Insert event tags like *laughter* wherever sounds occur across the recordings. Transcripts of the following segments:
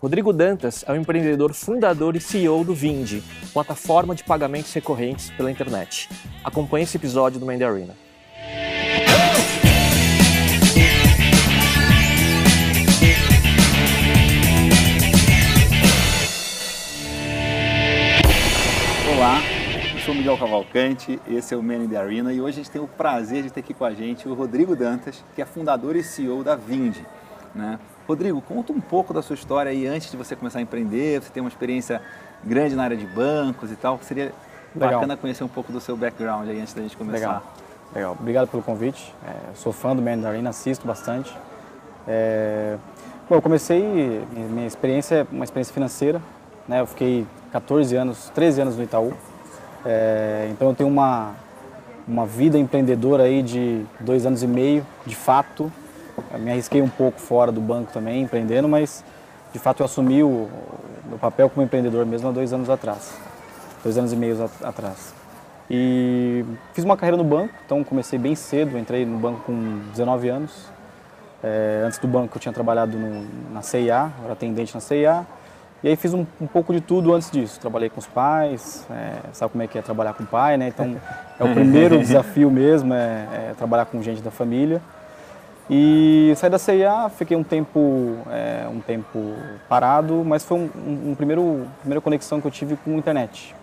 Rodrigo Dantas é um empreendedor fundador e CEO do Vindi, plataforma de pagamentos recorrentes pela internet. Acompanhe esse episódio do Mandarina. Olá, eu sou Miguel Cavalcante, esse é o Man in the Arena e hoje a gente tem o prazer de ter aqui com a gente o Rodrigo Dantas, que é fundador e CEO da Vindi. Né? Rodrigo, conta um pouco da sua história aí antes de você começar a empreender, você tem uma experiência grande na área de bancos e tal, seria Legal. bacana conhecer um pouco do seu background aí antes da gente começar. Legal, Legal. obrigado pelo convite, é, sou fã do Man in the Arena, assisto bastante. É... Bom, eu comecei, minha experiência é uma experiência financeira, né? eu fiquei 14 anos, 13 anos no Itaú, é... então eu tenho uma, uma vida empreendedora aí de dois anos e meio, de fato, eu me arrisquei um pouco fora do banco também, empreendendo, mas de fato eu assumi o, o papel como empreendedor mesmo há dois anos atrás, dois anos e meio atrás. E fiz uma carreira no banco, então comecei bem cedo, entrei no banco com 19 anos. É, antes do banco eu tinha trabalhado no, na CIA, era atendente na CIA. E aí fiz um, um, pouco de tudo antes disso. Trabalhei com os pais, é, sabe como é que é trabalhar com o pai, né? Então é o primeiro *laughs* desafio mesmo, é, é trabalhar com gente da família. E saí da CIA, fiquei um tempo, é, um tempo parado, mas foi um, um, um primeiro, primeira conexão que eu tive com a internet.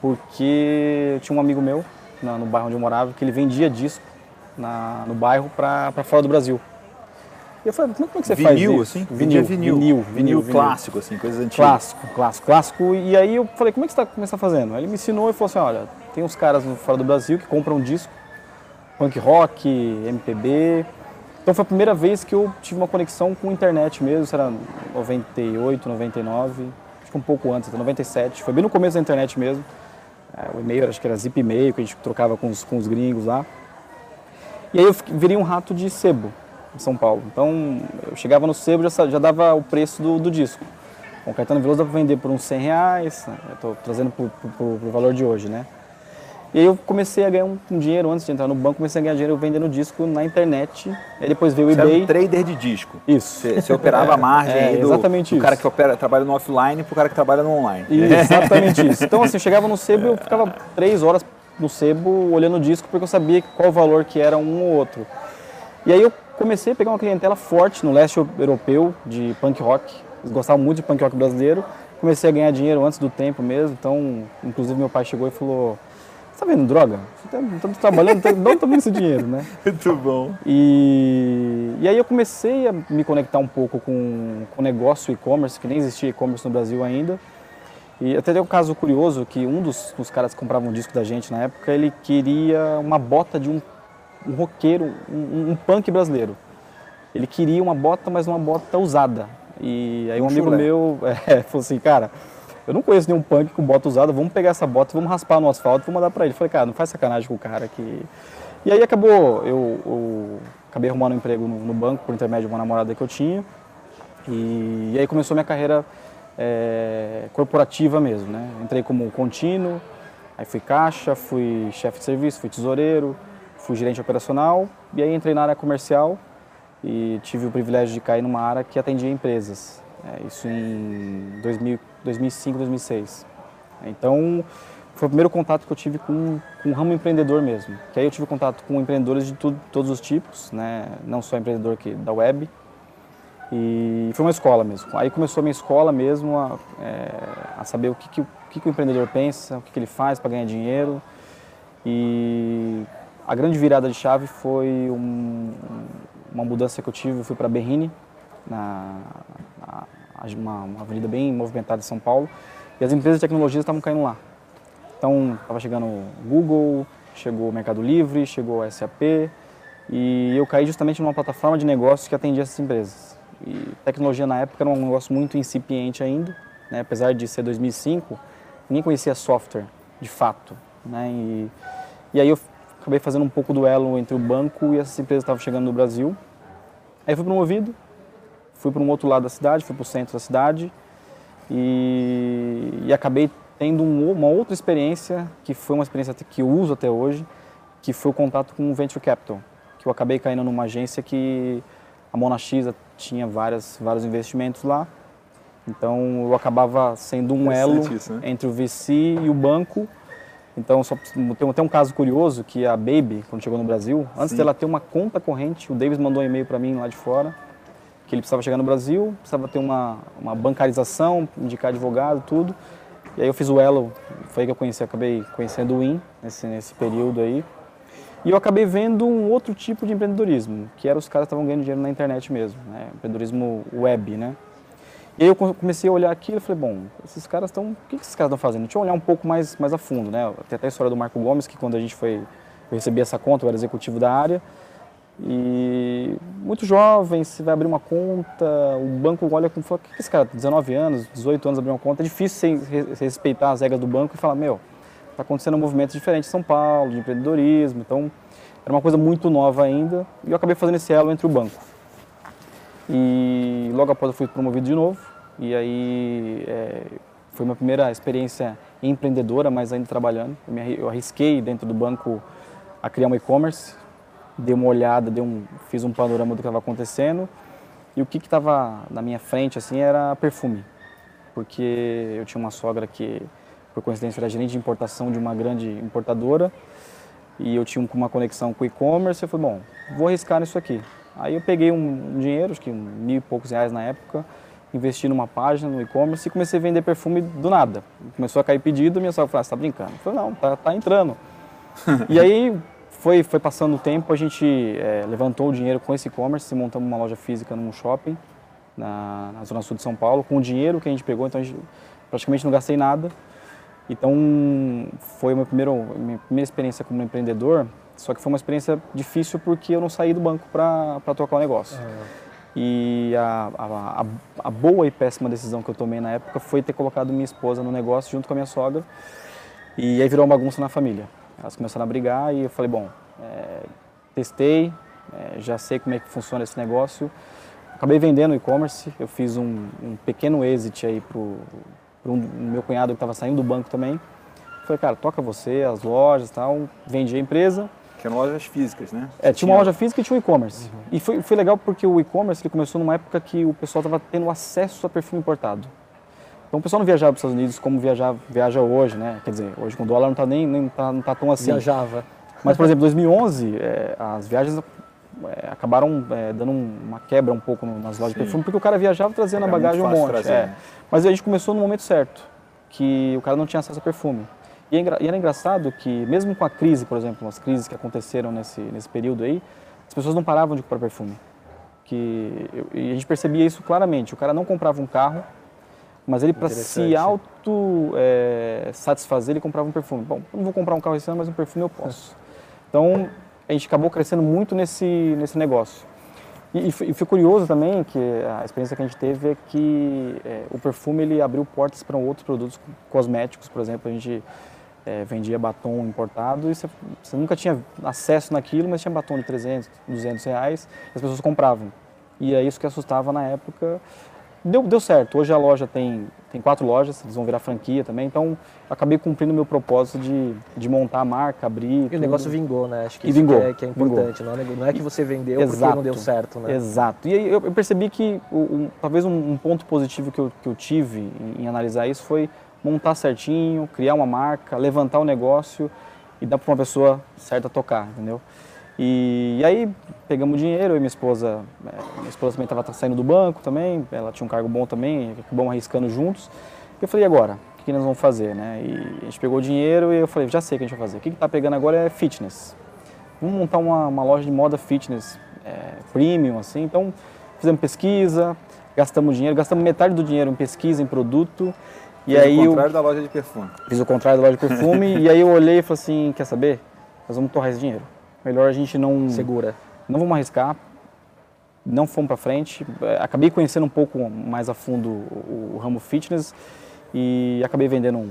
Porque eu tinha um amigo meu na, no bairro onde eu morava que ele vendia disco na, no bairro para fora do Brasil. E eu falei, como é que você vinil, faz isso? Assim? Vinil, vinil, vinil, vinil, vinil, clássico, assim, coisas antigas. Clássico, clássico, clássico. E aí eu falei, como é que você está tá fazendo? Ele me ensinou e falou assim, olha, tem uns caras fora do Brasil que compram disco, punk rock, MPB, então foi a primeira vez que eu tive uma conexão com internet mesmo, era 98, 99, acho que um pouco antes, 97, foi bem no começo da internet mesmo. É, o e-mail, acho que era zip e-mail, que a gente trocava com os, com os gringos lá. E aí eu virei um rato de sebo em São Paulo. Então eu chegava no sebo já, já dava o preço do, do disco. O Caetano Veloso dá para vender por uns 100 reais, estou trazendo para o valor de hoje, né? E aí eu comecei a ganhar um, um, dinheiro antes de entrar no banco, comecei a ganhar dinheiro vendendo disco na internet. Aí depois veio o Você eBay. Era um trader de disco. Isso. Você, você operava a margem *laughs* é, do, exatamente do isso. cara que opera, trabalha no offline para o cara que trabalha no online. *laughs* Exatamente isso. Então assim, eu chegava no sebo eu ficava três horas no sebo olhando o disco porque eu sabia qual o valor que era um ou outro. E aí eu comecei a pegar uma clientela forte no leste europeu de punk rock. Eles gostavam muito de punk rock brasileiro. Comecei a ganhar dinheiro antes do tempo mesmo. Então, inclusive meu pai chegou e falou tá vendo droga? Você tá, trabalhando, não vendo esse dinheiro, né? *laughs* Muito bom. E, e aí eu comecei a me conectar um pouco com o negócio e-commerce, que nem existia e-commerce no Brasil ainda. E até tem um caso curioso que um dos, dos caras que compravam um disco da gente na época, ele queria uma bota de um, um roqueiro, um, um punk brasileiro. Ele queria uma bota, mas uma bota usada. E aí um, um amigo chulé. meu *laughs* é, falou assim, cara, eu não conheço nenhum punk com bota usada, vamos pegar essa bota, vamos raspar no asfalto, vamos mandar para ele. Falei, cara, não faz sacanagem com o cara que. E aí acabou, eu, eu acabei arrumando um emprego no, no, banco por intermédio de uma namorada que eu tinha. E, e aí começou minha carreira é, corporativa mesmo, né? Entrei como contínuo, aí fui caixa, fui chefe de serviço, fui tesoureiro, fui gerente operacional e aí entrei na área comercial e tive o privilégio de cair numa área que atendia empresas. É, isso em 2000, 2005, 2006. Então, foi o primeiro contato que eu tive com, com o ramo empreendedor mesmo. Que aí eu tive contato com empreendedores de tudo, todos os tipos, né? não só empreendedor que, da web. E foi uma escola mesmo. Aí começou a minha escola mesmo a, é, a saber o que, que, o que, que o empreendedor pensa, o que, que ele faz para ganhar dinheiro. E a grande virada de chave foi um, uma mudança que eu tive. Eu fui para Berrini, na, na uma, uma avenida bem movimentada em São Paulo, e as empresas de tecnologia estavam caindo lá. Então, estava chegando o Google, chegou o Mercado Livre, chegou a SAP, e eu caí justamente numa plataforma de negócios que atendia essas empresas. E tecnologia na época era um negócio muito incipiente ainda, né? apesar de ser 2005, ninguém conhecia software de fato. Né? E, e aí eu acabei fazendo um pouco do elo entre o banco e essas empresas que estavam chegando no Brasil. Aí fui promovido, fui para um outro lado da cidade, fui para o centro da cidade e, e acabei tendo um, uma outra experiência que foi uma experiência que eu uso até hoje, que foi o contato com o Venture Capital, que eu acabei caindo numa agência que a Mona X tinha várias, vários investimentos lá Então eu acabava sendo um elo isso, né? entre o VC e o banco. Então só tem, tem um caso curioso que a Baby, quando chegou no Brasil, antes Sim. dela ter uma conta corrente, o Davis mandou um e-mail para mim lá de fora que ele precisava chegar no Brasil, precisava ter uma, uma bancarização, indicar advogado, tudo. E aí eu fiz o elo, foi aí que eu conheci, acabei conhecendo o IN nesse, nesse período aí. E eu acabei vendo um outro tipo de empreendedorismo, que era os caras que estavam ganhando dinheiro na internet mesmo, né? empreendedorismo web, né? E aí eu co- comecei a olhar aquilo e falei, bom, esses caras estão, o que que esses caras estão fazendo? Deixa eu olhar um pouco mais, mais a fundo, né? Tem até a história do Marco Gomes, que quando a gente foi, eu recebi essa conta, eu era executivo da área, e muito jovem, você vai abrir uma conta, o banco olha com fala, o que que esse cara, 19 anos, 18 anos abrir uma conta, é difícil re- respeitar as regras do banco e falar, meu, está acontecendo um movimento diferente em São Paulo, de empreendedorismo, então era uma coisa muito nova ainda, e eu acabei fazendo esse elo entre o banco. E logo após eu fui promovido de novo, e aí é, foi minha primeira experiência empreendedora, mas ainda trabalhando. Eu, me eu arrisquei dentro do banco a criar um e-commerce, dei uma olhada, dei um, fiz um panorama do que estava acontecendo, e o que estava na minha frente assim era perfume, porque eu tinha uma sogra que, por coincidência, era gerente de importação de uma grande importadora, e eu tinha uma conexão com o e-commerce, eu falei, bom, vou arriscar nisso aqui. Aí eu peguei um, um dinheiro, acho que um mil e poucos reais na época, investi numa página no e-commerce e comecei a vender perfume do nada. Começou a cair pedido, minha sogra falou, ah, você tá brincando? Eu falei, não, tá, tá entrando. *laughs* e aí foi, foi passando o tempo, a gente eh, levantou o dinheiro com esse e-commerce, montamos uma loja física num shopping na, na zona sul de São Paulo, com o dinheiro que a gente pegou, então gente praticamente não gastei nada. Então foi a minha primeira, minha primeira experiência como empreendedor, só que foi uma experiência difícil porque eu não saí do banco para tocar o negócio. E a, a, a- a boa e péssima decisão que eu tomei na época foi ter colocado minha esposa no negócio junto com a minha sogra. E aí virou uma bagunça na família. Elas começaram a brigar e eu falei, bom, é, testei, é, já sei como é que funciona esse negócio. Acabei vendendo o e-commerce, eu fiz um, um pequeno exit aí pro, pro um, meu cunhado que estava saindo do banco também. Falei, cara, toca você, as lojas e tal, vendi a empresa. Que eram lojas físicas, né? É, tinha uma loja física e tinha o e-commerce. E foi, foi legal porque o e-commerce ele começou numa época que o pessoal estava tendo acesso a perfume importado. Então o pessoal não viajava para os Estados Unidos como viaja, viaja hoje, né? Quer dizer, hoje com o dólar não está nem, nem tá, não tá tão assim. Viajava. Mas, por exemplo, em 2011, eh, as viagens eh, acabaram eh, dando um- uma quebra um pouco nas lojas Sim. de perfume, porque o cara viajava trazendo Era bagagem um monte. trazer, é. né? Mas a gente começou no momento certo, que o cara não tinha acesso a perfume. E, é e era engraçado que, mesmo com a crise, por exemplo, as crises que aconteceram nesse, nesse período aí, as pessoas não paravam de comprar perfume. Que, e a gente percebia isso claramente. O cara não comprava um carro, mas ele, para se auto eh, satisfazer, ele comprava um perfume. Bom, eu não vou comprar um carro esse ano, mas um perfume eu posso. *laughs* Então, a gente acabou crescendo muito nesse, nesse negócio. E, e foi foi curioso também que a experiência que a gente teve é que eh, o perfume ele abriu portas para outros produtos cosméticos, por exemplo, a gente eh, vendia batom importado e você, você nunca tinha acesso naquilo, mas tinha batom de 300, 200 reais e as pessoas compravam. E é isso que assustava na época. Deu, deu certo. Hoje a loja tem, tem quatro lojas, eles vão virar franquia também, então acabei cumprindo o meu propósito de, de montar a marca, abrir. E o tudo. negócio vingou, né? Acho que E isso vingou, que é, que é importante. Não é, não é que você vendeu porque Exato. não deu certo, né? Exato. E aí eu, eu percebi que o- um- talvez um, um ponto positivo que eu, que eu tive em, em analisar isso foi montar certinho, criar uma marca, levantar o negócio e dar para uma pessoa certa tocar, entendeu? E, e aí pegamos dinheiro, eu e minha esposa, é, minha esposa também estava saindo do banco também, ela tinha um cargo bom também, acabamos arriscando juntos. E eu falei, e agora? O que, nós vamos fazer, né? E a gente pegou o dinheiro e eu falei, já sei o que a gente vai fazer. O que está pegando agora é fitness. Vamos montar uma, uma loja de moda fitness é, premium, assim. Então, fizemos pesquisa, gastamos dinheiro, gastamos metade do dinheiro em pesquisa, em produto. E aí o eu contrário da loja de perfume. fiz o contrário da loja de perfume. *laughs* e aí eu olhei e falei assim, quer saber? Nós vamos torrar esse dinheiro. Melhor a gente não... Segura. Não vamos arriscar. Não fomos para frente. É, Acabei conhecendo um pouco mais a fundo o, o ramo fitness e acabei vendendo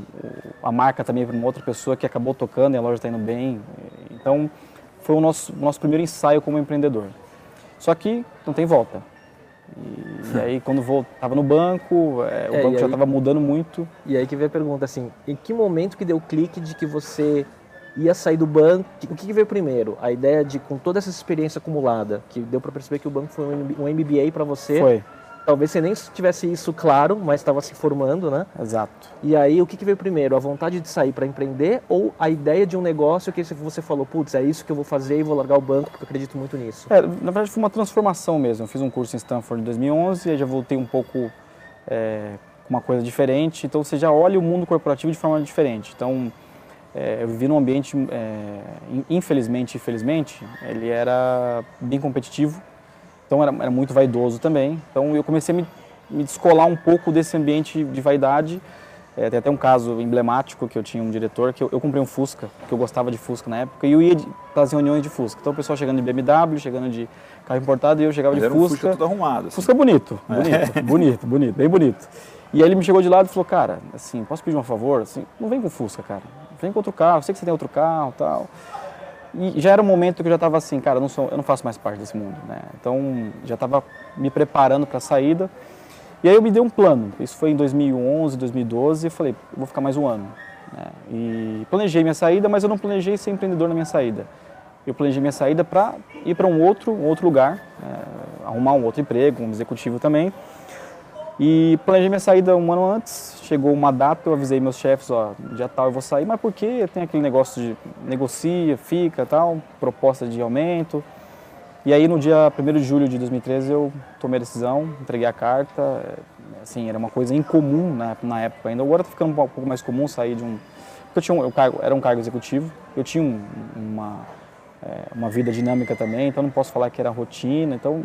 a marca também para uma outra pessoa que acabou tocando e a loja está indo bem. Então, foi o nosso, nosso primeiro ensaio como empreendedor. Só que não tem volta. E, e aí, *laughs* quando estava no banco, é, o É, banco já estava mudando muito. E aí que vem a pergunta, assim, em que momento que deu o clique de que você ia sair do banco? O que, veio primeiro? A ideia de, com toda essa experiência acumulada, que deu para perceber que o banco foi um MBA para você, Foi. talvez você nem tivesse isso claro, mas estava se formando, né? Exato. E aí, o que, veio primeiro? A vontade de sair para empreender ou a ideia de um negócio que você falou, putz, é isso que eu vou fazer e vou largar o banco porque eu acredito muito nisso? É, na verdade, foi uma transformação mesmo. Eu fiz um curso em Stanford em 2011 e já voltei um pouco é, com uma coisa diferente. Então, você já olha o mundo corporativo de forma diferente. Então, é, eu vivi num ambiente, é, infelizmente, infelizmente, ele era bem competitivo, então era, era, muito vaidoso também. Então eu comecei a me, me descolar um pouco desse ambiente de vaidade. É, tem até um caso emblemático que eu tinha um diretor que eu, eu comprei um Fusca, que eu gostava de Fusca na época, e eu ia para as reuniões de Fusca. Então o pessoal chegando de BMW, chegando de carro importado, e eu chegava Mas de era Fusca. Um Fusca tudo arrumado. Assim. Fusca bonito, bonito, é. *laughs* bonito, bonito, bem bonito. E aí ele me chegou de lado e falou, cara, assim, posso pedir um favor? Assim, não vem com Fusca, cara vem com outro carro, sei que você tem outro carro tal. E já era um momento que eu já estava assim, cara, eu não, sou, eu não faço mais parte desse mundo, né? Então já estava me preparando para a saída. E aí eu me dei um plano. Isso foi em 2011, 2012. Eu falei, eu vou ficar mais um ano. Né? E planejei minha saída, mas eu não planejei ser empreendedor na minha saída. Eu planejei minha saída para ir para um outro, um outro lugar, é, arrumar um outro emprego, um executivo também. E planejei minha saída um ano antes, chegou uma data, eu avisei meus chefes, ó, dia tal eu vou sair, mas por quê? Tem aquele negócio de negocia, fica, tal, proposta de aumento. E aí no dia 1 de julho de 2013 eu tomei a decisão, entreguei a carta, é, assim, era uma coisa incomum na, na época ainda, agora está ficando um pouco mais comum sair de um... Porque eu tinha um, eu cargo, era um cargo executivo, eu tinha um, uma, é, uma vida dinâmica também, então não posso falar que era rotina, então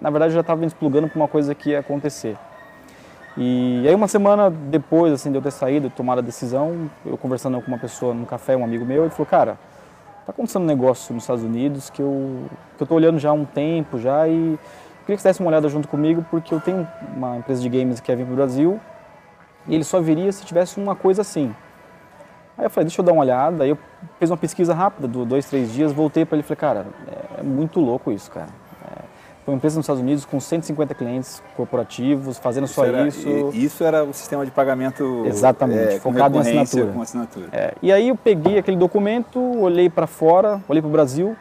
na verdade eu já estava me desplugando para uma coisa que ia acontecer. E aí uma semana depois assim, de eu ter saído, tomar a decisão, eu conversando com uma pessoa num café, um amigo meu, ele falou, cara, tá acontecendo um negócio nos Estados Unidos que eu, que eu tô olhando já há um tempo já e queria que você desse uma olhada junto comigo porque eu tenho uma empresa de games que quer vir para o Brasil e ele só viria se tivesse uma coisa assim. Aí eu falei, deixa eu dar uma olhada, aí eu fiz uma pesquisa rápida, dois, três dias, voltei para ele e falei, cara, é muito louco isso, cara uma empresa nos Estados Unidos com 150 clientes corporativos, fazendo isso só era, isso. Isso era o sistema de pagamento Exatamente, é, focado em assinatura. Com assinatura. É, e aí eu peguei aquele documento, olhei para fora, olhei para o Brasil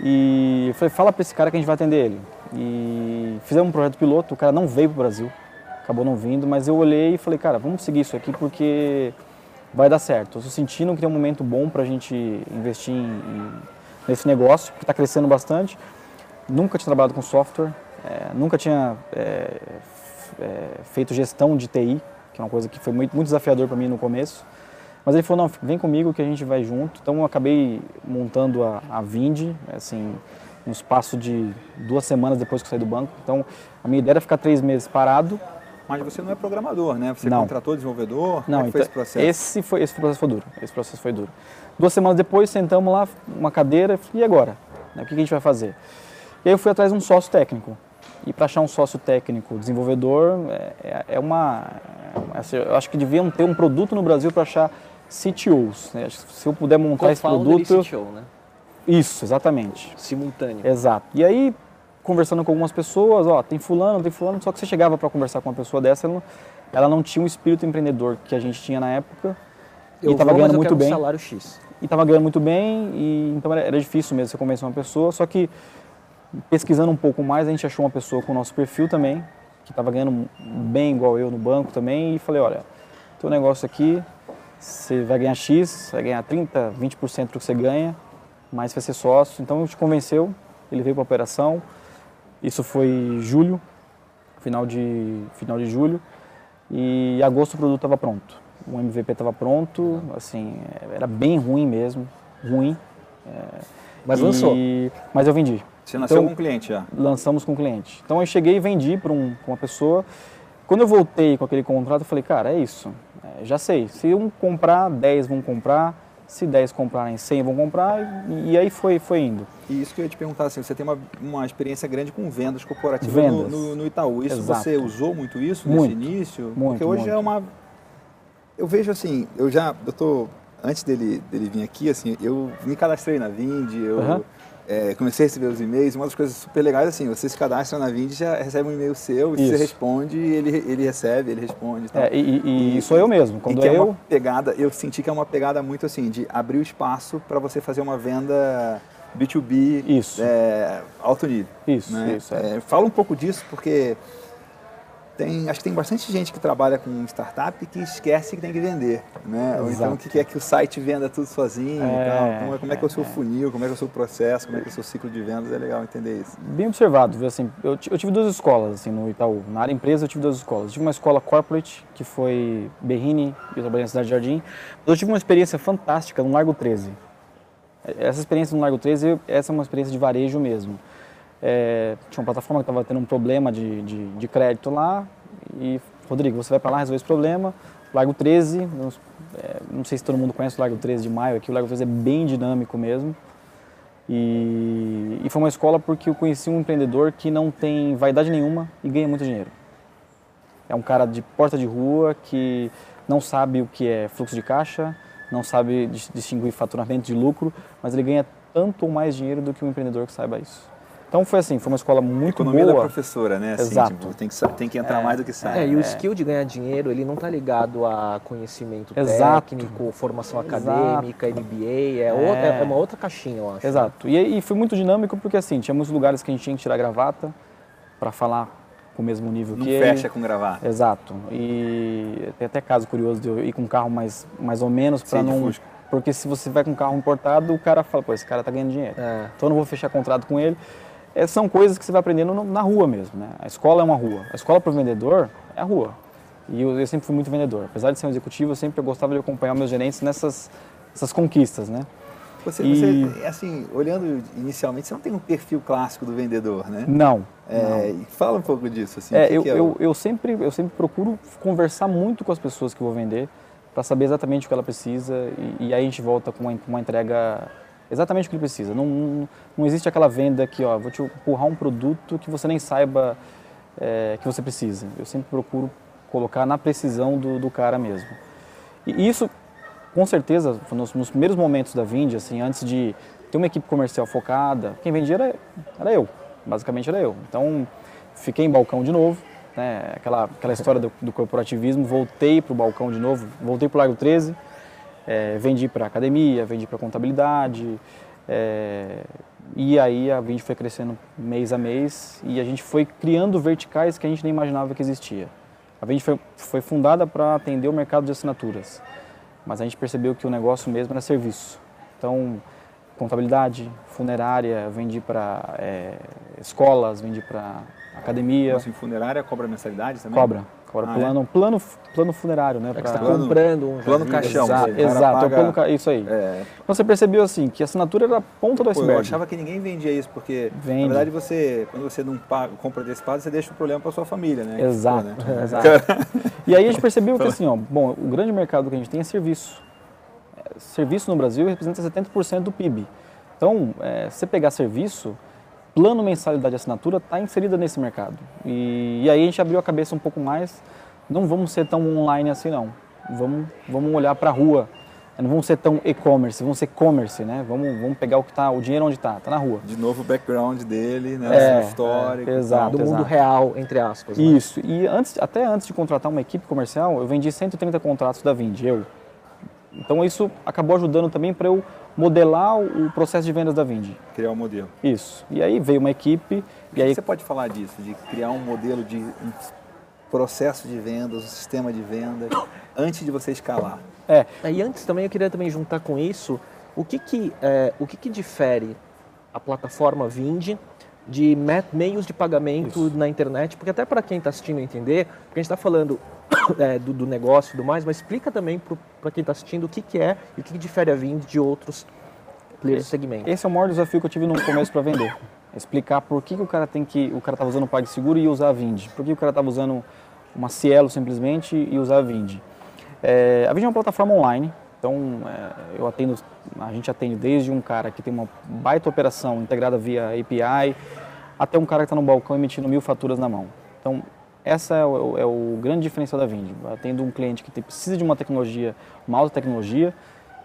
e falei, fala para esse cara que a gente vai atender ele. E fizemos um projeto piloto, o cara não veio para o Brasil, acabou não vindo, mas eu olhei e falei, cara, vamos seguir isso aqui porque vai dar certo. Eu estou sentindo que tem um momento bom para a gente investir em, em, nesse negócio, que está crescendo bastante. Nunca tinha trabalhado com software, é, nunca tinha é, é, feito gestão de TI, que é uma coisa que foi muito, muito desafiador para mim no começo. Mas ele falou, não, vem comigo que a gente vai junto. Então eu acabei montando a, a Vind, assim, no espaço de duas semanas depois que eu saí do banco. Então a minha ideia era ficar três meses parado. Mas você não é programador, né? Você não. contratou desenvolvedor? Não, Como é então, foi esse processo? Esse, foi, esse processo foi duro. Esse processo foi duro. Duas semanas depois, sentamos lá, uma cadeira, e agora? O que a gente vai fazer? E aí eu fui atrás de um sócio técnico. E para achar um sócio técnico desenvolvedor é, é, é uma. É, assim, eu acho que deviam ter um produto no Brasil para achar CTOs. Né? Se eu puder montar esse produto. CTO, né? Isso, exatamente. Simultâneo. Exato. E aí, conversando com algumas pessoas, ó, tem fulano, tem fulano, só que você chegava para conversar com uma pessoa dessa, ela não, ela não tinha o espírito empreendedor que a gente tinha na época. Eu e estava ganhando muito um bem. salário X. E estava ganhando muito bem, e então era, era difícil mesmo você convencer uma pessoa, só que pesquisando um pouco mais, a gente achou uma pessoa com o nosso perfil também, que estava ganhando bem igual eu no banco também, e falei, olha, teu negócio aqui, você vai ganhar X, vai ganhar 30, 20% do que você ganha, mas vai ser sócio. Então ele te convenceu, ele veio para a operação. Isso foi julho, final de, final de julho, e em agosto o produto estava pronto. O MVP estava pronto, assim, era bem ruim mesmo, ruim. É, mas lançou. Mas eu vendi. Você nasceu então, com um cliente já? Lançamos com um cliente. Então eu cheguei e vendi para um, uma pessoa. Quando eu voltei com aquele contrato, eu falei, cara, é isso. É, já sei. Se um comprar, 10 vão comprar. Se 10 comprarem, 100 vão comprar. E, e, aí foi, foi indo. E isso que eu ia te perguntar, assim, você tem uma, uma experiência grande com vendas corporativas vendas. No, no, no, Itaú. Isso Exato. você usou muito isso muito, nesse início? Muito, Porque hoje muito. é uma... Eu vejo assim, eu já, eu tô... Antes dele, dele vir aqui, assim, eu me cadastrei na Vind, eu... Uhum. É, comecei a receber os e-mails, uma das coisas super legais assim, você se cadastra na Vind já recebe um e-mail seu, e você responde, ele, ele recebe, ele responde. Tal. É, e, e, e, sou eu mesmo. Quando e eu... é uma pegada, eu senti que é uma pegada muito assim, de abrir o espaço para você fazer uma venda B2B Isso. É, alto nível. Isso, né? isso. É. fala um pouco disso, porque tem, acho que tem bastante gente que trabalha com startup que esquece que tem que vender, né? Ou então que quer que o site venda tudo sozinho é, e tal. Como é, como é que é o seu é. funil, como é que é o seu processo, como é que é o seu ciclo de vendas, é legal entender isso. Bem observado, viu? Assim, eu, eu tive duas escolas assim, no Itaú. Na área empresa eu tive duas escolas. Eu tive uma escola corporate, que foi Berrini, eu trabalhei na Cidade Jardim. Mas eu tive uma experiência fantástica no Largo 13. Essa experiência no Largo 13, essa é uma experiência de varejo mesmo. É, tinha uma plataforma que estava tendo um problema de, de, de, crédito lá e, Rodrigo, você vai para lá resolver esse problema. Largo 13, não, é, não, sei se todo mundo conhece o Largo 13 de Maio, aqui o Largo 13 é bem dinâmico mesmo. E, e foi uma escola porque eu conheci um empreendedor que não tem vaidade nenhuma e ganha muito dinheiro. É um cara de porta de rua que não sabe o que é fluxo de caixa, não sabe distinguir faturamento de lucro, mas ele ganha tanto ou mais dinheiro do que um empreendedor que saiba isso. Então foi assim, foi uma escola muito Economia boa. da professora, né? Assim, Exato. Tipo, tem, que, tem que entrar é, mais do que sai. É, e o skill de ganhar dinheiro, ele não está ligado a conhecimento Exato. técnico, formação acadêmica, Exato. MBA, é, é. Outra, é, uma outra caixinha, eu acho. Né? Exato. E, e foi muito dinâmico porque assim, tinha muitos lugares que a gente tinha que tirar gravata para falar com o mesmo nível não que fecha ele. com gravata. Exato. E tem até caso curioso de eu ir com um carro mais, mais ou menos para não... Fusca. Porque se você vai com um carro importado, o cara fala, pô, esse cara tá ganhando dinheiro. É. Então eu não vou fechar contrato com ele é, são coisas que você vai aprendendo no, na rua mesmo. Né? A escola é uma rua. A escola para o vendedor é a rua. E eu, eu, sempre fui muito vendedor. Apesar de ser um executivo, eu sempre gostava de acompanhar meus gerentes nessas essas conquistas, né? Você, e... você, assim, olhando inicialmente, você não tem um perfil clássico do vendedor, né? Não. É, não. Fala um pouco disso. Assim, é, eu, é o... eu, eu, sempre, eu sempre procuro conversar muito com as pessoas que vou vender para saber exatamente o que ela precisa e, e aí a gente volta com uma, uma entrega exatamente o que ele precisa. Não, não, existe aquela venda que, ó, vou te empurrar um produto que você nem saiba é, que você precisa. Eu sempre procuro colocar na precisão do, do cara mesmo. E isso, com certeza, nos, nos, primeiros momentos da Vind, assim, antes de ter uma equipe comercial focada, quem vendia era, era eu, basicamente era eu. Então, fiquei em balcão de novo, né, aquela, aquela história do, do corporativismo, voltei para o balcão de novo, voltei para o Largo 13, é, vendi para academia, vendi para contabilidade. É, e aí a Vind foi crescendo mês a mês e a gente foi criando verticais que a gente nem imaginava que existia. A Vind foi, foi fundada para atender o mercado de assinaturas, mas a gente percebeu que o negócio mesmo era serviço. Então, contabilidade, funerária, vendi para é, escolas, vendi para academia. Assim, funerária cobra mensalidade também? Cobra. Agora, ah, plano, é? plano, plano funerário, né? É pra... você está comprando um plano caixão. Exato, exato paga... plano, isso aí. É. Então você percebeu assim que a assinatura era a ponta do iceberg. eu achava que ninguém vendia isso, porque Vende. na verdade você, quando você não paga, compra antecipado, você deixa o problema para sua família, né? Exato. Pô, né? exato. *laughs* e aí a gente percebeu que assim, ó, bom, o grande mercado que a gente tem é serviço. É, serviço no Brasil representa 70% do PIB. Então, é, se você pegar serviço, plano mensalidade de assinatura está inserida nesse mercado. E, e, aí a gente abriu a cabeça um pouco mais, não vamos ser tão online assim não, vamos, vamos olhar para a rua, não vamos ser tão e-commerce, vamos ser commerce, né? Vamos, vamos pegar o que tá, o dinheiro onde está, está na rua. De novo o background dele, né? É, histórico. É, exato, do exato. mundo real, entre aspas. Né? Isso, e antes, até antes de contratar uma equipe comercial, eu vendi 130 contratos da Vind, eu. Então isso acabou ajudando também para eu modelar o processo de vendas da Vind. Criar um modelo. Isso. E aí veio uma equipe. E, aí você pode falar disso, de criar um modelo de um processo de vendas, um sistema de vendas, *coughs* antes de você escalar. É. E antes também eu queria também juntar com isso o que que, é, o que, que difere a plataforma Vind de meios de pagamento Isso. na internet, porque até para quem está assistindo entender, porque a gente está falando *coughs* é, do, do, negócio e tudo mais, mas explica também para quem está assistindo o que, que é e o que, que difere a Vind de outros players do segmento. Esse é o maior desafio que eu tive no começo para vender. Explicar por que, que o cara tem que. O cara estava usando o PagSeguro e usar a Vind. Por que o cara estava usando uma Cielo simplesmente e usar a Vind. É, a Vind é uma plataforma online, então é, eu atendo, a gente atende desde um cara que tem uma baita operação integrada via API, até um cara que está no balcão emitindo mil faturas na mão. Então essa é o, é o grande diferencial da Vind. Atendo um cliente que precisa de uma tecnologia, uma alta tecnologia,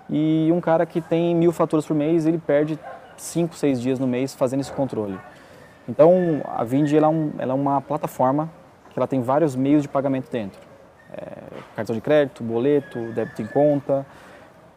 e um cara que tem mil faturas por mês, ele perde cinco, seis dias no mês fazendo esse controle. Então, a Vind ela é, um, ela é, uma plataforma que ela tem vários meios de pagamento dentro. É, cartão de crédito, boleto, débito em conta.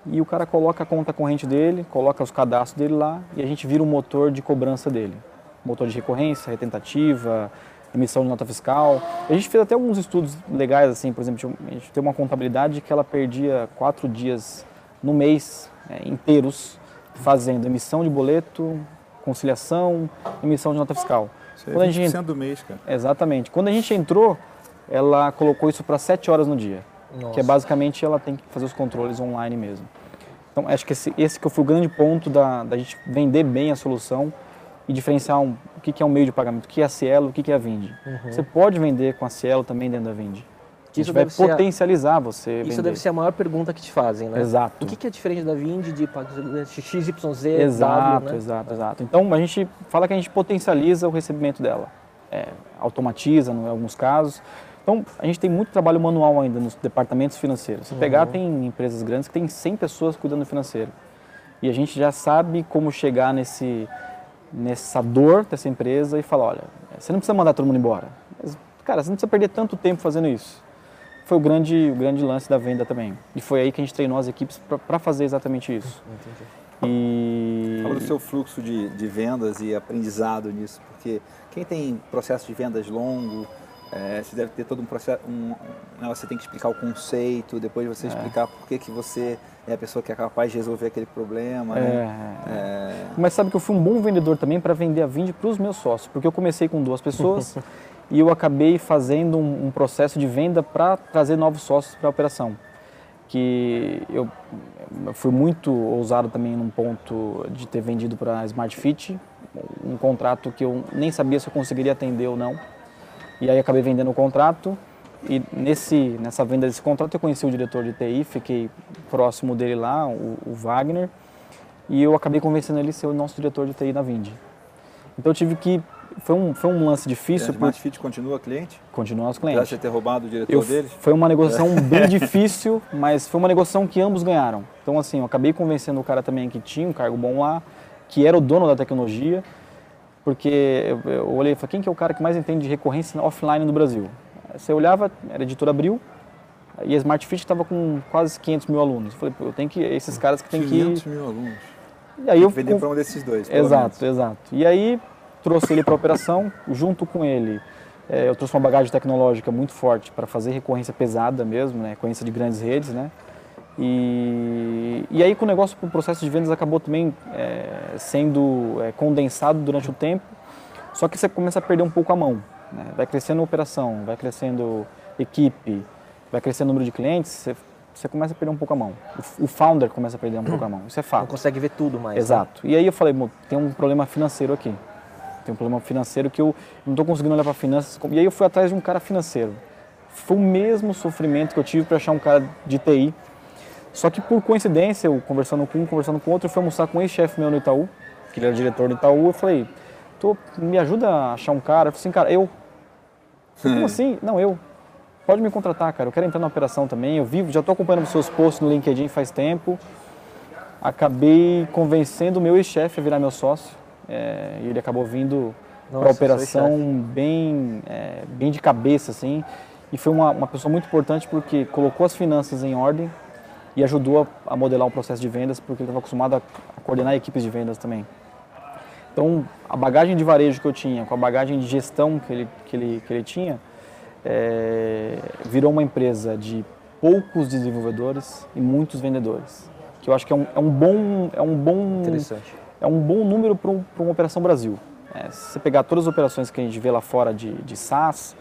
E o cara coloca a conta corrente dele, coloca os cadastros dele lá e a gente vira o motor de cobrança dele. Motor de recorrência, retentativa, emissão de nota fiscal. A gente fez até alguns estudos legais, assim, por exemplo, a gente tem uma contabilidade que ela perdia quatro dias no mês é, inteiros fazendo emissão de boleto, conciliação, emissão de nota fiscal. Isso é Quando 20% a gente... do mês, cara. Exatamente. Quando a gente entrou, ela colocou isso para 7 horas no dia. Nossa. Que é basicamente ela tem que fazer os controles online mesmo. Então, acho que esse, esse que foi o grande ponto da, da gente vender bem a solução e diferenciar um, o que, que é um meio de pagamento, o que é a Cielo, o que, que é a Vind. Uhum. Você pode vender com a Cielo também dentro da Vind. Isso vai potencializar a, você. Isso vender. deve ser a maior pergunta que te fazem, né? Exato. O que, que é diferente da Vind de XYZ? Exato, w, né? exato, exato. Então a gente fala que a gente potencializa o recebimento dela. É, automatiza em alguns casos. Então, a gente tem muito trabalho manual ainda nos departamentos financeiros. Se pegar, uhum. tem empresas grandes que tem 100 pessoas cuidando do financeiro. E a gente já sabe como chegar nesse, nessa dor dessa empresa e falar, olha, você não precisa mandar todo mundo embora. Mas, cara, você não precisa perder tanto tempo fazendo isso. Foi o grande, o grande lance da venda também. E foi aí que a gente treinou as equipes para fazer exatamente isso. *laughs* Entendi. E... Fala do seu fluxo de, de vendas e aprendizado nisso, porque quem tem processo de vendas longo, é, você deve ter todo um processo, um, né, você tem que explicar o conceito, depois você é. explicar por que, que você é a pessoa que é capaz de resolver aquele problema. Né? É, é. é. Mas sabe que eu fui um bom vendedor também para vender a Vind para os meus sócios, porque eu comecei com duas pessoas *laughs* e eu acabei fazendo um, um processo de venda para trazer novos sócios para a operação. Que eu, eu fui muito ousado também num ponto de ter vendido para a Smart Fit, um contrato que eu nem sabia se eu conseguiria atender ou não e aí acabei vendendo o contrato e nesse, nessa venda desse contrato eu conheci o diretor de TI, fiquei próximo dele lá, o, o Wagner, e eu acabei convencendo ele a ser o nosso diretor de TI na Vind. Então eu tive que foi um, foi um lance difícil. Smart Fit continua cliente? Continua nosso cliente. Já ter roubado o diretor eu, deles? Foi uma negociação é. bem *laughs* difícil, mas foi uma negociação que ambos ganharam. Então, assim, eu acabei convencendo o cara também que tinha um cargo bom lá, que era o dono da tecnologia, porque eu, olhei e falei, quem que é o cara que mais entende de recorrência offline no Brasil? Você olhava, era editora Abril, e a Smart Fit estava com quase 500 mil alunos. Eu falei, eu tenho que, esses caras que tem que... 500 mil alunos. E aí eu vender para um desses dois. Exato, menos. exato. E aí trouxe ele para a operação, junto com ele, é, eu trouxe uma bagagem tecnológica muito forte para fazer recorrência pesada mesmo, né, recorrência de grandes redes, né. E, e aí com o negócio, o processo de vendas acabou também é, sendo é, condensado durante o tempo, só que você começa a perder um pouco a mão. Né? Vai crescendo a operação, vai crescendo equipe, vai crescendo o número de clientes, você, você começa a perder um pouco a mão. O, o, founder começa a perder um pouco a mão, isso é fato. Não consegue ver tudo mais. Né? Exato. Né? E aí eu falei, tem um problema financeiro aqui. Tem um problema financeiro que eu não estou conseguindo olhar para finanças. E aí eu fui atrás de um cara financeiro. Foi o mesmo sofrimento que eu tive para achar um cara de TI só que por coincidência, eu conversando com um, conversando com outro, eu fui almoçar com um ex-chefe meu no Itaú, que ele era diretor do Itaú, eu falei, Tô, me ajuda a achar um cara. Eu falei assim, cara, eu. Como assim? Não, eu. Pode me contratar, cara. Eu quero entrar na operação também. Eu vivo, já estou acompanhando os seus posts no LinkedIn faz tempo. Acabei convencendo o meu ex-chefe a virar meu sócio. É, e ele acabou vindo para a operação bem, é, bem de cabeça, assim. E foi uma, uma pessoa muito importante porque colocou as finanças em ordem, e ajudou a, modelar um processo de vendas, porque ele estava acostumado a, a, coordenar equipes de vendas também. Então, a bagagem de varejo que eu tinha, com a bagagem de gestão que ele, que ele, que ele tinha, é, virou uma empresa de poucos desenvolvedores e muitos vendedores. Que eu acho que é um, é um bom, é um bom, Interessante. é um bom número para uma operação Brasil. É, se você pegar todas as operações que a gente vê lá fora de, de SaaS,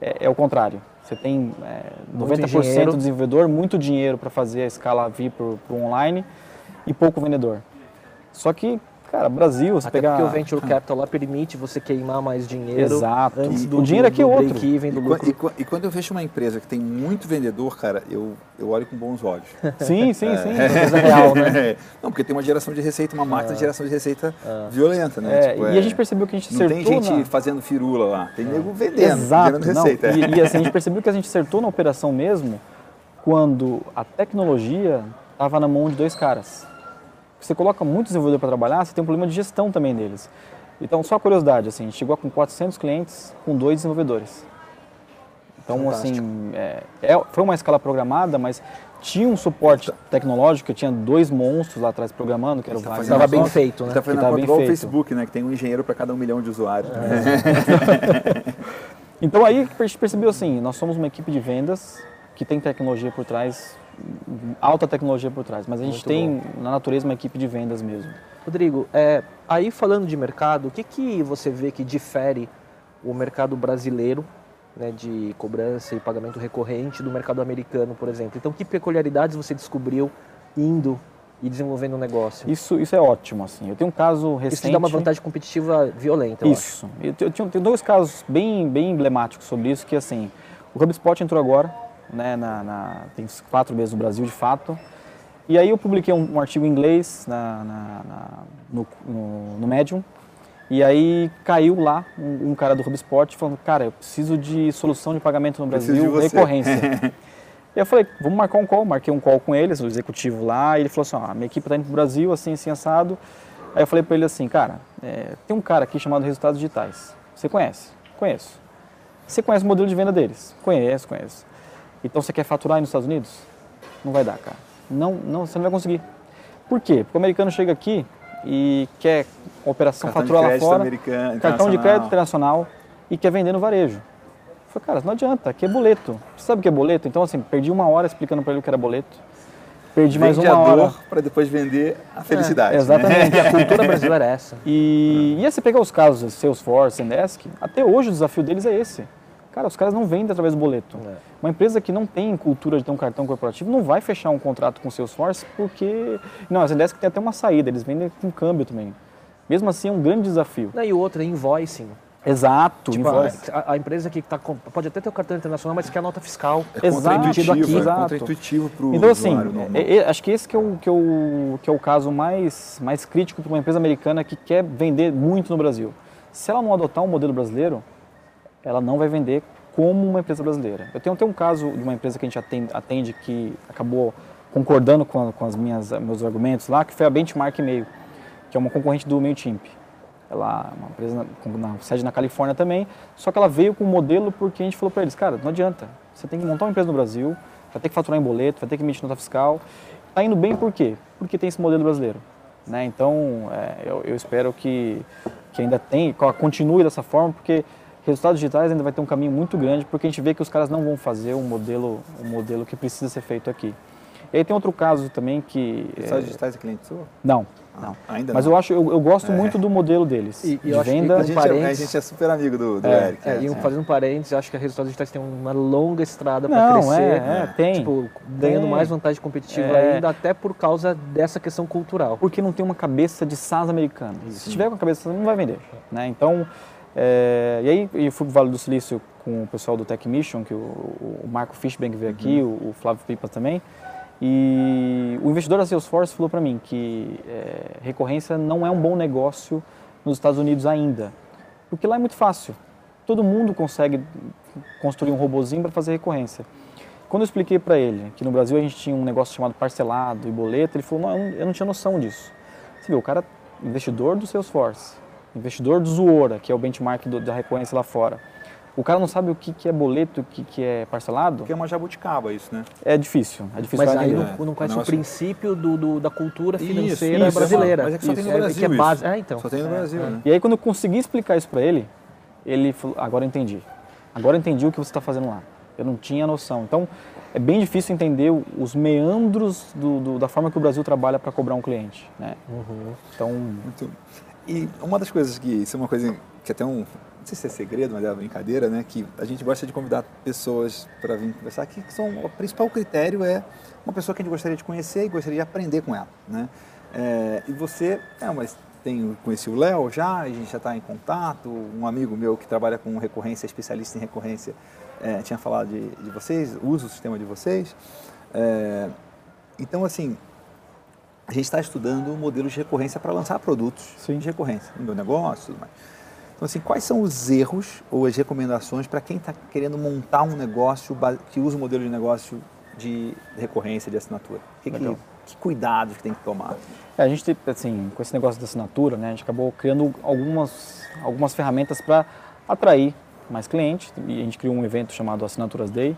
é, é o contrário. Você tem é, 90% do desenvolvedor, muito dinheiro para fazer a escala vir para o online e pouco vendedor. Só que Cara, Brasil, você Até pegar... porque o Venture Capital lá permite você queimar mais dinheiro Exato. antes do, o dinheiro aqui é outro. Break-even, do lucro. E, e, quando eu vejo uma empresa que tem muito vendedor, cara, eu, eu olho com bons olhos. *laughs* Sim, sim, é. sim. *laughs* É coisa real, né? *laughs* Não, porque tem uma geração de receita, uma máquina de é. geração de receita é. violenta, né? É, tipo, e a gente percebeu que a gente acertou Não tem gente na... fazendo firula lá, tem nego vendendo, Exato, gerando receita. Não, e, e assim, a gente percebeu que a gente acertou na operação mesmo quando a tecnologia estava na mão de dois caras você coloca muito desenvolvedor para trabalhar, você tem um problema de gestão também deles. Então, só curiosidade, assim, a gente chegou com 400 clientes com dois desenvolvedores. Então, Fantástico. assim, é, é- foi uma escala programada, mas tinha um suporte tecnológico, eu tinha dois monstros lá atrás programando, que era o Tá Wagner Estava bem feito, né? Está fazendo Que tá uma bem igual o. Facebook, né? Que tem um engenheiro para cada um milhão de usuários. *laughs* Então aí a gente percebeu assim, nós somos uma equipe de vendas que tem tecnologia por trás, alta tecnologia por trás, mas a gente Muito tem na natureza uma equipe de vendas mesmo. Rodrigo, é, aí falando de mercado, o que, que você vê que difere o mercado brasileiro né, de cobrança e pagamento recorrente do mercado americano, por exemplo? Então, que peculiaridades você descobriu indo e desenvolvendo um negócio? Isso, isso é ótimo, assim. Eu tenho um caso recente... Isso te dá uma vantagem competitiva violenta, eu acho. Isso. Eu, te- eu tenho, tenho dois casos bem, bem emblemáticos sobre isso, que assim, o HubSpot entrou agora, né, na, na- tem uns quatro meses no Brasil, de fato, e aí eu publiquei um, um artigo em inglês na, na- na- no, no, no Medium, e aí caiu lá um, um cara do HubSpot falando, cara, eu preciso de solução de pagamento no Brasil, você." recorrência. *laughs* E eu falei, vamos marcar um call, marquei um call com eles, o executivo lá, e ele falou assim, ó, minha equipe está indo para o Brasil, assim, assim, assado. Aí eu falei para ele assim, cara, é, tem um cara aqui chamado Resultados Digitais, você conhece? Conheço. Você conhece o modelo de venda deles? Conheço, conheço. Então você quer faturar aí nos Estados Unidos? Não vai dar, cara. Não, não, você não vai conseguir. Por quê? Porque o americano chega aqui e quer operação Cartão de faturar lá crédito fora, cartão de crédito internacional e quer vender no varejo. Eu falei, cara, não adianta, aqui é boleto. Você sabe o que é boleto? Então, assim, perdi uma hora explicando para ele o que era boleto. Perdi mais Vende uma a hora. para depois vender a felicidade. né? exatamente. E a cultura brasileira é essa. E, e aí você pegar os casos Salesforce, Zendesk, até hoje o desafio deles é esse. Cara, os caras não vendem através do boleto. É. Uma empresa que não tem cultura de ter um cartão corporativo não vai fechar um contrato com o Salesforce porque... Não, a Zendesk tem até uma saída, eles vendem com câmbio também. Mesmo assim é um grande desafio. E o outro é invoicing. Exato, Tipo, invoice. a, a empresa que tá, com- pode até ter o cartão internacional, mas quer a nota fiscal. É Exato. contraintuitivo, Aqui. é contraintuitivo para o Então, assim, é- é- acho que esse que é o, que é o, que é o caso mais, mais crítico para uma empresa americana que quer vender muito no Brasil. Se ela não adotar um modelo brasileiro, ela não vai vender como uma empresa brasileira. Eu tenho até um caso de uma empresa que a gente atende, atende que acabou concordando com, com as minhas meus argumentos lá, que foi a Benchmark Email, que é uma concorrente do MailChimp. Ela é uma empresa com na sede na Califórnia também, só que ela veio com um modelo porque a gente falou para eles, cara, não adianta, você tem que montar uma empresa no Brasil, vai ter que faturar em boleto, vai ter que emitir nota fiscal. Está indo bem por quê? Porque tem esse modelo brasileiro. Né? Então, é, eu, eu espero que, que ainda co- continue dessa forma, porque resultados digitais ainda vai ter um caminho muito grande, porque a gente vê que os caras não vão fazer um modelo, um modelo que precisa ser feito aqui. E aí tem outro caso também que... Resultados é, digitais é cliente sua? não, não. Ainda Mas não. eu acho, eu, eu gosto muito do modelo deles. E- e de venda. A um gente, é, a parênteses. gente é super amigo do, do É, Eric. É, né? e um- fazendo parênteses, eu acho que a resultados digitais tem uma longa estrada para Não, crescer. é, é, tem. Tipo, ganhando Tem. mais vantagem competitiva É. ainda, até por causa dessa questão cultural. porque não tem uma cabeça de SaaS americano. Se tiver com a cabeça, não vai vender. Né? Então, é, e aí eu fui para o Vale do Silício com o pessoal do Tech Mission, que o, o Marco Fishbank veio aqui, o, o Flávio Pipa também, e o investidor da Salesforce falou para mim que é, recorrência não é um bom negócio nos Estados Unidos ainda, porque lá é muito fácil. Todo mundo consegue construir um robozinho para fazer recorrência. Quando eu expliquei para ele que no Brasil a gente tinha um negócio chamado parcelado e boleto, ele falou, não, eu não tinha noção disso. Você viu, o cara, investidor do Salesforce, investidor do Zuora, que é o benchmark do- da recorrência lá fora. O cara não sabe o que, que é boleto, o que, que é parcelado, Porque é uma jabuticaba isso, né? é difícil. É difícil Mas aí não, não conhece o Negócio- princípio do, do- da cultura Isso, financeira isso, brasileira. mas é que só tem no Isso, Brasil Que é isso. base. É, então. Só tem no Brasil, né? E aí quando eu consegui explicar isso para ele, ele falou, agora eu entendi. Agora eu entendi o que você está fazendo lá. Eu não tinha noção. Então, é bem difícil entender o- os meandros do- do- da forma que o Brasil trabalha para cobrar um cliente. Né? Uhum. Então, Muito. E uma das coisas que, isso é uma coisa que até um, não sei se é segredo, mas é uma brincadeira, né? Que a gente gosta de convidar pessoas para vir conversar aqui, que são, o principal critério é uma pessoa que a gente gostaria de conhecer e gostaria de aprender com ela, né? É, e você, é, mas tenho, conheci o Léo já, a gente já está em contato, um amigo meu que trabalha com recorrência, especialista em recorrência, é, tinha falado de, de vocês, usa o sistema de vocês. É, então, assim, a gente está estudando modelos de recorrência para lançar produtos Sim. de recorrência no meu negócio e tudo mais. Então, assim, quais são os erros ou as recomendações para quem está querendo montar um negócio que usa o modelo de negócio de recorrência, de assinatura? Que, que, que cuidados que tem que tomar? é, a gente, assim, com esse negócio da assinatura, né, a gente acabou criando algumas, algumas ferramentas para atrair mais cliente e a gente criou um evento chamado Assinaturas Day,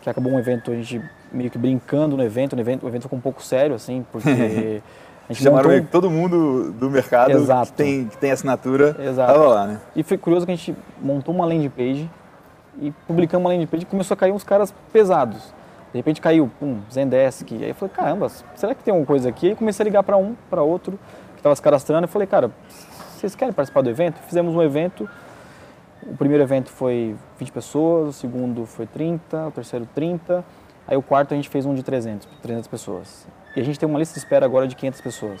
que acabou um evento, a gente meio que brincando no evento, o evento, o evento ficou um pouco sério, assim, porque *laughs* a gente Chamaram montou... todo mundo do mercado Exato. que tem, que tem assinatura, Exato. tava lá, né? E foi curioso que a gente montou uma landing page e publicamos uma landing page e começou a cair uns caras pesados. De repente caiu, pum, Zendesk. Aí eu falei, caramba, será que tem alguma coisa aqui? Aí comecei a ligar para um, para outro, que estava se cadastrando. Eu falei, cara, vocês querem participar do evento? Fizemos um evento. O primeiro evento foi 20 pessoas, o segundo foi 30, o terceiro 30. Aí o quarto a gente fez um de 300, 300 pessoas. E a gente tem uma lista de espera agora de 500 pessoas.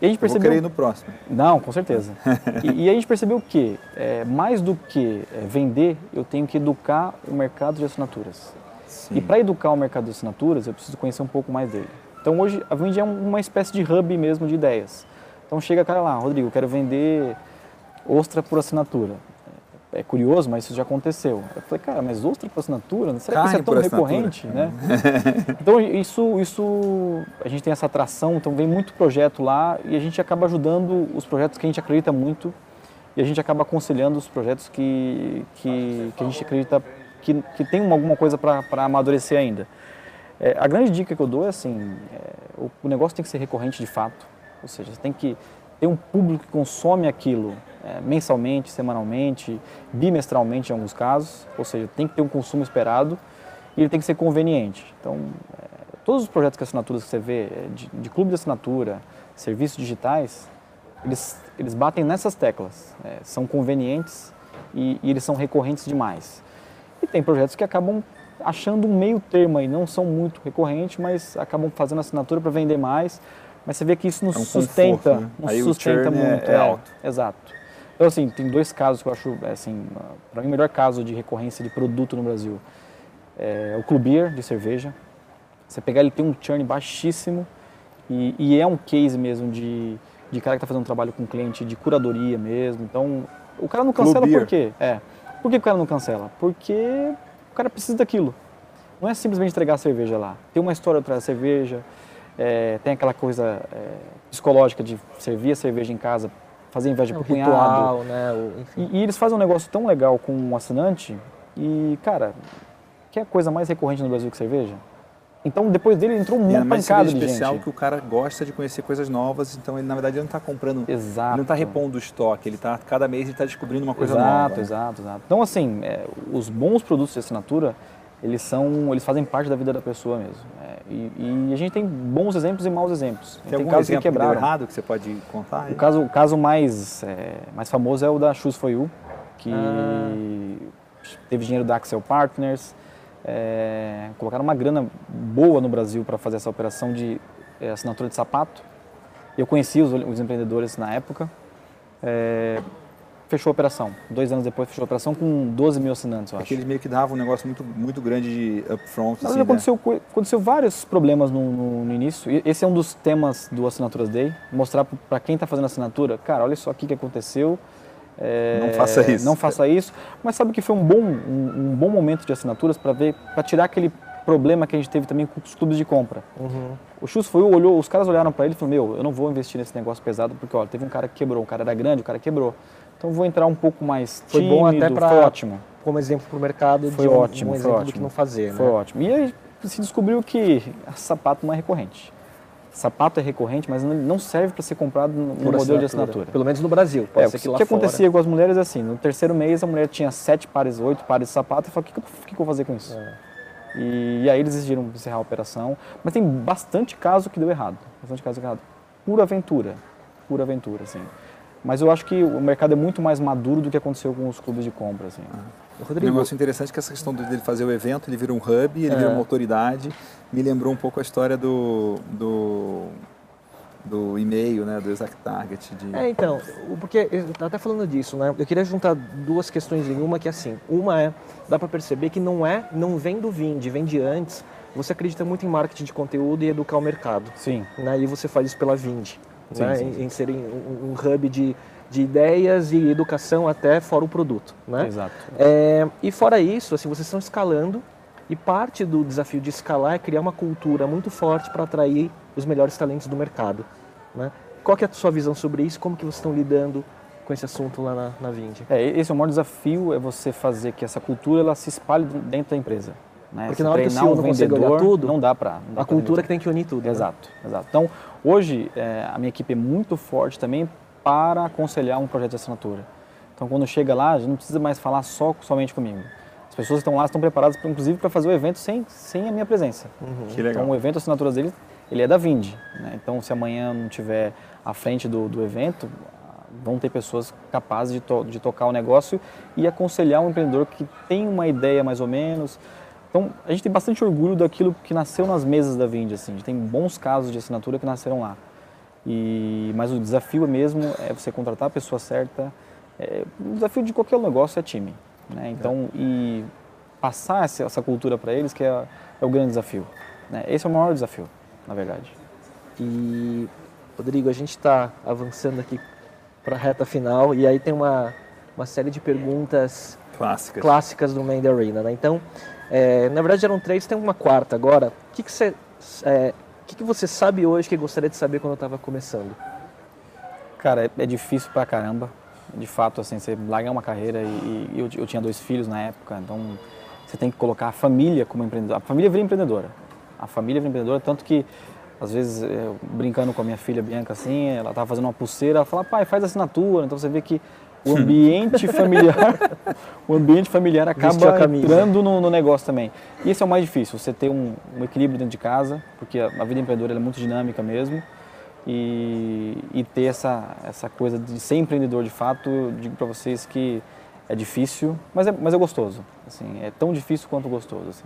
E a gente Eu vou percebeu... querer ir no próximo. Não, com certeza. *laughs* e, e a gente percebeu que, é, mais do que é, vender, eu tenho que educar o mercado de assinaturas. Sim. E para educar o mercado de assinaturas, eu preciso conhecer um pouco mais dele. Então hoje a Vind é um- uma espécie de hub mesmo de ideias. Então chega cara lá, Rodrigo, eu quero vender ostra por assinatura. É curioso, mas isso já aconteceu. Eu falei, cara, mas ostra por assinatura? Será que isso Carne é tão recorrente? Né? *laughs* Então isso, isso, a gente tem essa atração, então vem muito projeto lá e a gente acaba ajudando os projetos que a gente acredita muito e a gente acaba aconselhando os projetos que, que, que a gente acredita que, que tem uma- alguma coisa para amadurecer ainda. É, a grande dica que eu dou é assim, é, o, o negócio tem que ser recorrente de fato, ou seja, você tem que ter um público que consome aquilo é, mensalmente, semanalmente, bimestralmente em alguns casos, ou seja, tem que ter um consumo esperado e ele tem que ser conveniente. Então, é, todos os projetos de assinaturas que você vê, é, de, de clube de assinatura, serviços digitais, eles, eles batem nessas teclas, é, são convenientes e, e eles são recorrentes demais. E tem projetos que acabam achando um meio termo aí, não são muito recorrentes, mas acabam fazendo assinatura para vender mais. Mas você vê que isso nos É um sustenta, conforto, né? nos Aí sustenta é- muito. é alto. Exato. Então assim, tem dois casos que eu acho, assim, para mim o melhor caso de recorrência de produto no Brasil é o Club Beer de cerveja. Você pegar ele tem um churn baixíssimo e, e é um case mesmo de, de cara que está fazendo um trabalho com cliente de curadoria mesmo. Então o cara não cancela Beer. por quê? É. Por que o cara não cancela? Porque o cara precisa daquilo. Não é simplesmente entregar a cerveja lá. Tem uma história atrás da cerveja, é, tem aquela coisa é, psicológica de servir a cerveja em casa, fazer inveja É, pro o cunhado. ritual, né? o- enfim. E, e eles fazem um negócio tão legal com um assinante e, cara, que é coisa mais recorrente no Brasil que cerveja? Então, depois dele entrou E uma ainda mais pancada de especial gente. que o cara gosta de conhecer coisas novas, então ele na verdade ele não está comprando, Exato. ele não está repondo o estoque, ele tá cada mês ele está descobrindo uma coisa exato, nova. né? Exato, exato. Então, assim, é, os bons produtos de assinatura, eles são, eles fazem parte da vida da pessoa mesmo. É, e, e a gente tem bons exemplos e maus exemplos. Tem, algum casos exemplo que que quebraram. errado que você pode contar? O caso, o caso mais, é, mais famoso é o da Shoes For You, que Ah. teve dinheiro da Axel Partners, é, colocaram uma grana boa no Brasil para fazer essa operação de é, assinatura de sapato. Eu conheci os, os empreendedores na época, é, fechou a operação. Dois anos depois fechou a operação com 12 mil assinantes, eu acho. Porque eles meio que davam um negócio muito, muito grande de upfront. Mas assim, né? aconteceu, co- aconteceu vários problemas no, no- no início. E Esse é um dos temas do Assinaturas Day. Mostrar para quem está fazendo assinatura, cara, olha só o que aconteceu. É, Não faça isso. Não faça isso. Mas sabe que foi um bom, um, um bom momento de assinaturas para ver, para tirar aquele problema que a gente teve também com os clubes de compra. Uhum. O Chus foi, olhou, os caras olharam para ele e falaram, meu, eu não vou investir nesse negócio pesado porque, olha, teve um cara que quebrou, o cara era grande, o cara quebrou. Então vou entrar um pouco mais Foi tímido, bom até pra- foi ótimo. Como exemplo para o mercado, Foi de um, ótimo, um foi exemplo do que ótimo. não fazer. Foi né? ótimo. E aí se descobriu que sapato não é recorrente. Sapato é recorrente, mas não- serve para ser comprado no, Por modelo de assinatura. Pelo menos no Brasil. Pode É, ser o que lá que fora. acontecia com as mulheres é assim, no terceiro mês a mulher tinha sete pares, oito pares de sapato e falou, o que, que, eu- o que que eu vou fazer com isso? É. E, e aí eles decidiram encerrar a operação, mas tem bastante caso que deu errado, bastante caso que deu errado. Pura aventura, pura aventura, assim. Mas eu acho que o mercado é muito mais maduro do que aconteceu com os clubes de compra, assim. Um Rodrigo, negócio interessante é que essa questão dele fazer o evento, ele vira um hub, ele É. vira uma autoridade. Me lembrou um pouco a história do, do, do e-mail, né, do Exact Target. De... É, então, porque até falando disso, né? Eu queria juntar duas questões em uma que é assim, uma é, dá para perceber que não é, não vem do Vind, vem de antes. Você acredita muito em marketing de conteúdo e educar o mercado, Sim, né? E você faz isso pela Vind, Sim, né? sim, Em, sim. em ser um, um hub de, de ideias e educação até fora o produto, né? exato. É, e fora isso, assim, vocês estão escalando e parte do desafio de escalar é criar uma cultura muito forte para atrair os melhores talentos do mercado. Né? Qual que é a sua visão sobre isso? Como que vocês estão lidando com esse assunto lá na, na Vind? É, esse é o maior desafio, é você fazer que essa cultura ela se espalhe dentro da empresa. Né? Porque na hora que o CEO não consegue olhar tudo, não dá para. A cultura que tem que unir tudo. Né? Exato, né? exato. Então, hoje, é, a minha equipe é muito forte também para aconselhar um projeto de assinatura. Então, quando chega lá, a gente não precisa mais falar só somente comigo. As pessoas que estão lá estão preparadas, inclusive, para fazer o evento sem, sem a minha presença. Uhum. Que legal. Então, o evento assinaturas deles, ele é da Vind. Né? Então, se amanhã não tiver à frente do, do evento, vão ter pessoas capazes de, to de tocar o negócio e aconselhar um empreendedor que tem uma ideia mais ou menos. Então, a gente tem bastante orgulho daquilo que nasceu nas mesas da Vind. Assim. A gente tem bons casos de assinatura que nasceram lá. E, mas o desafio mesmo é você contratar a pessoa certa. É, o desafio de qualquer negócio é time. Né? Então, é. e passar essa, essa cultura para eles que é, é, o grande desafio. Né? Esse é o maior desafio, na verdade. E, Rodrigo, a gente está avançando aqui para a reta final e aí tem uma, uma série de perguntas clássicas, clássicas do Main Arena. Né? Então, é, na verdade eram três, tem uma quarta agora. O que, que você é, que, que você sabe hoje que gostaria de saber quando estava começando? Cara, é, é, difícil pra caramba. De fato, assim, você larga uma carreira e, e eu, eu, tinha dois filhos na época, então você tem que colocar a família como empreendedora. A família vira empreendedora. A família vira empreendedora, tanto que às vezes eu, brincando com a minha filha Bianca assim, ela estava fazendo uma pulseira, ela fala, pai, faz assinatura. Então você vê que o ambiente familiar, o ambiente familiar acaba entrando no, no, negócio também. E esse é o mais difícil, você ter um, um equilíbrio dentro de casa, porque a, a vida empreendedora é muito dinâmica mesmo. E, e, ter essa, essa coisa de ser empreendedor de fato, eu digo para vocês que é difícil, mas é, mas é gostoso. Assim, é tão difícil quanto gostoso. Assim.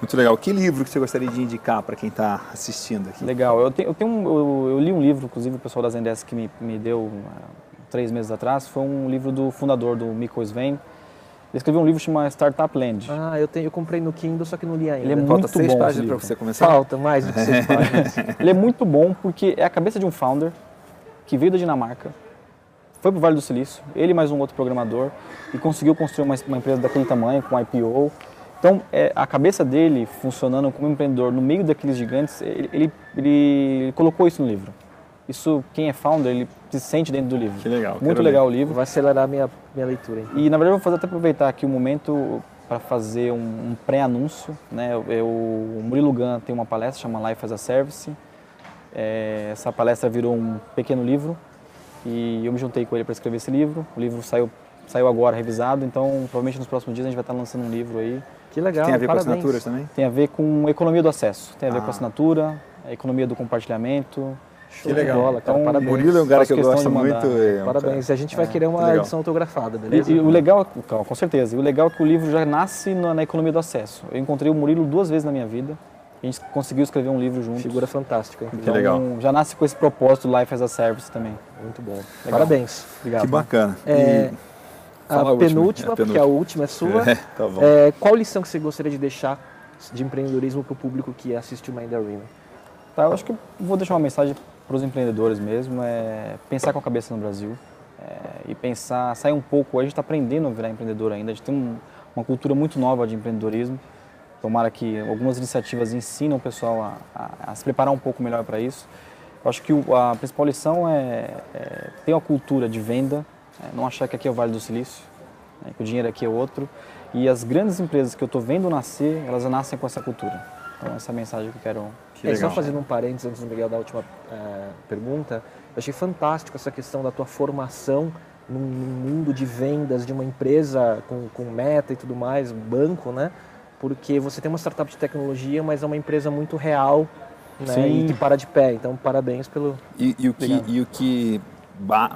Muito legal. Que livro que você gostaria de indicar para quem está assistindo aqui? Legal. Eu, tenho, eu, tenho um, eu, eu, li um livro, inclusive o pessoal da Zendesk que me, me deu uh, três meses atrás. Foi um livro do fundador, do Mikko Sven. Ele escreveu um livro chamado Startup Land. Ah, eu, tenho, eu comprei no Kindle, só que não li ainda. Ele é Falta muito seis bom. páginas para você começar? Falta mais do que seis *laughs* páginas. Ele é muito bom porque é a cabeça de um founder que veio da Dinamarca, foi para o Vale do Silício, ele mais um outro programador, e conseguiu construir uma, uma empresa daquele tamanho, com IPO, então, é, a cabeça dele, funcionando como empreendedor no meio daqueles gigantes, ele, ele, ele, colocou isso no livro. Isso, quem é founder, ele se sente dentro do livro. Que legal. Muito legal ler. o livro. Vai acelerar a minha, minha leitura. Hein? E, na verdade, eu vou fazer até aproveitar aqui o momento para fazer um, um pré-anúncio. Né? Eu, eu, o Murilo Gun tem uma palestra chamada Life as a Service. É, essa palestra virou um pequeno livro e eu me juntei com ele para escrever esse livro. O livro saiu, saiu agora revisado, então provavelmente nos próximos dias a gente vai estar lançando um livro aí que legal, Tem a ver parabéns. com assinaturas também? Tem a ver com economia do acesso, tem a ver ah. com assinatura, a economia do compartilhamento. Que legal. Bola, então, parabéns. Murilo é um cara que eu gosto muito. É parabéns. Cara... A gente vai é, querer uma edição autografada, beleza? E, e, o legal, com certeza, e o legal é que o livro já nasce na, na, economia do acesso. Eu encontrei o Murilo duas vezes na minha vida. A gente conseguiu escrever um livro juntos. Figura fantástica. Então, que legal. Já nasce com esse propósito Life as a Service também. Muito bom. Legal. Parabéns. Obrigado. Que bacana. É... E a, a penúltima, porque a última é sua. É, tá é, qual lição que você gostaria de deixar de empreendedorismo para o público que assiste o Mind Arena? Tá, eu acho que vou deixar uma mensagem para os empreendedores mesmo, é pensar com a cabeça no Brasil é, e pensar, sair um pouco, a gente está aprendendo a virar empreendedor ainda, a gente tem um, uma cultura muito nova de empreendedorismo, tomara que algumas iniciativas ensinam o pessoal a, a, a se preparar um pouco melhor para isso. Eu acho que o, a principal lição é, é ter uma cultura de venda, é, não achar que aqui é o Vale do Silício, né, que o dinheiro aqui é outro. E as grandes empresas que eu estou vendo nascer, elas nascem com essa cultura. Então essa é a mensagem que eu quero... Que é, só fazendo um parênteses antes do Miguel da última é, pergunta, eu achei fantástico essa questão da tua formação num, mundo de vendas de uma empresa com, com meta e tudo mais, banco, né? Porque você tem uma startup de tecnologia, mas é uma empresa muito real né? Sim. e que para de pé. Então, parabéns pelo. E, e o, que, e o que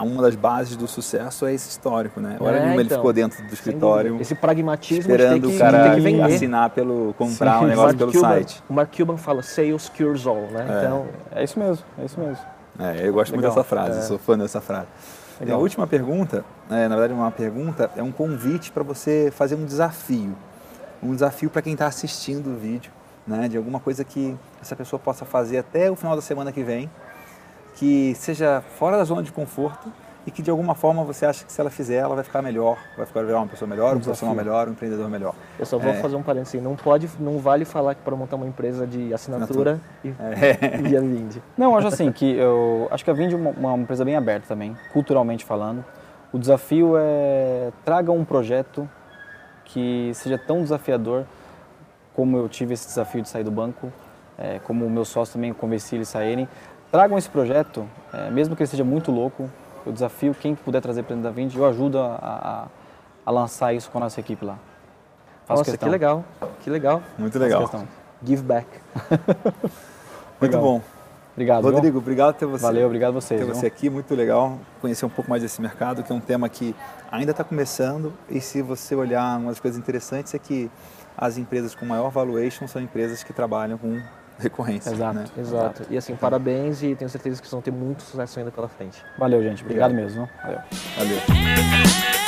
uma das bases do sucesso é esse histórico, né? Hora é, nenhuma então, ele ficou dentro do escritório. Esse pragmatismo esperando que, o cara assinar pelo comprar Sim, um negócio pelo Cuban, site. O Mark Cuban fala sales cures all, né? É. Então é isso mesmo, é isso mesmo. É, eu gosto Legal. muito dessa frase, é. sou fã dessa frase. E a última pergunta, é, na verdade uma pergunta, é um convite para você fazer um desafio. Um desafio para quem está assistindo o vídeo, né? De alguma coisa que essa pessoa possa fazer até o final da semana que vem que seja fora da zona de conforto e que de alguma forma você acha que se ela fizer, ela vai ficar melhor, vai ficar virar uma pessoa melhor, um profissional melhor, um empreendedor melhor. Eu só vou É. fazer um parênteses, não pode, não vale falar que para montar uma empresa de assinatura e, É. e a Vind. *laughs* Não, acho assim que eu acho que a Vind é uma, uma empresa bem aberta também, culturalmente falando. O desafio é traga um projeto que seja tão desafiador como eu tive esse desafio de sair do banco, é, como o meu sócio também convenci eles a saírem. Tragam esse projeto, é, mesmo que ele seja muito louco. Eu desafio quem puder trazer para dentro da Vind, eu ajudo a, a, a lançar isso com a nossa equipe lá. Faço Nossa, questão. que legal, que legal. Muito legal. Give back. *laughs* Muito bom. Obrigado. viu? Rodrigo, obrigado por ter você. Valeu, obrigado a vocês. ter viu? você aqui, muito legal conhecer um pouco mais desse mercado, que é um tema que ainda está começando e se você olhar, uma das coisas interessantes é que as empresas com maior valuation são empresas que trabalham com *laughs* recorrência. Exato. né? Exato. E assim, parabéns e tenho certeza que vocês vão ter muito sucesso ainda pela frente. Valeu, gente. Obrigado mesmo. viu? Valeu. Valeu.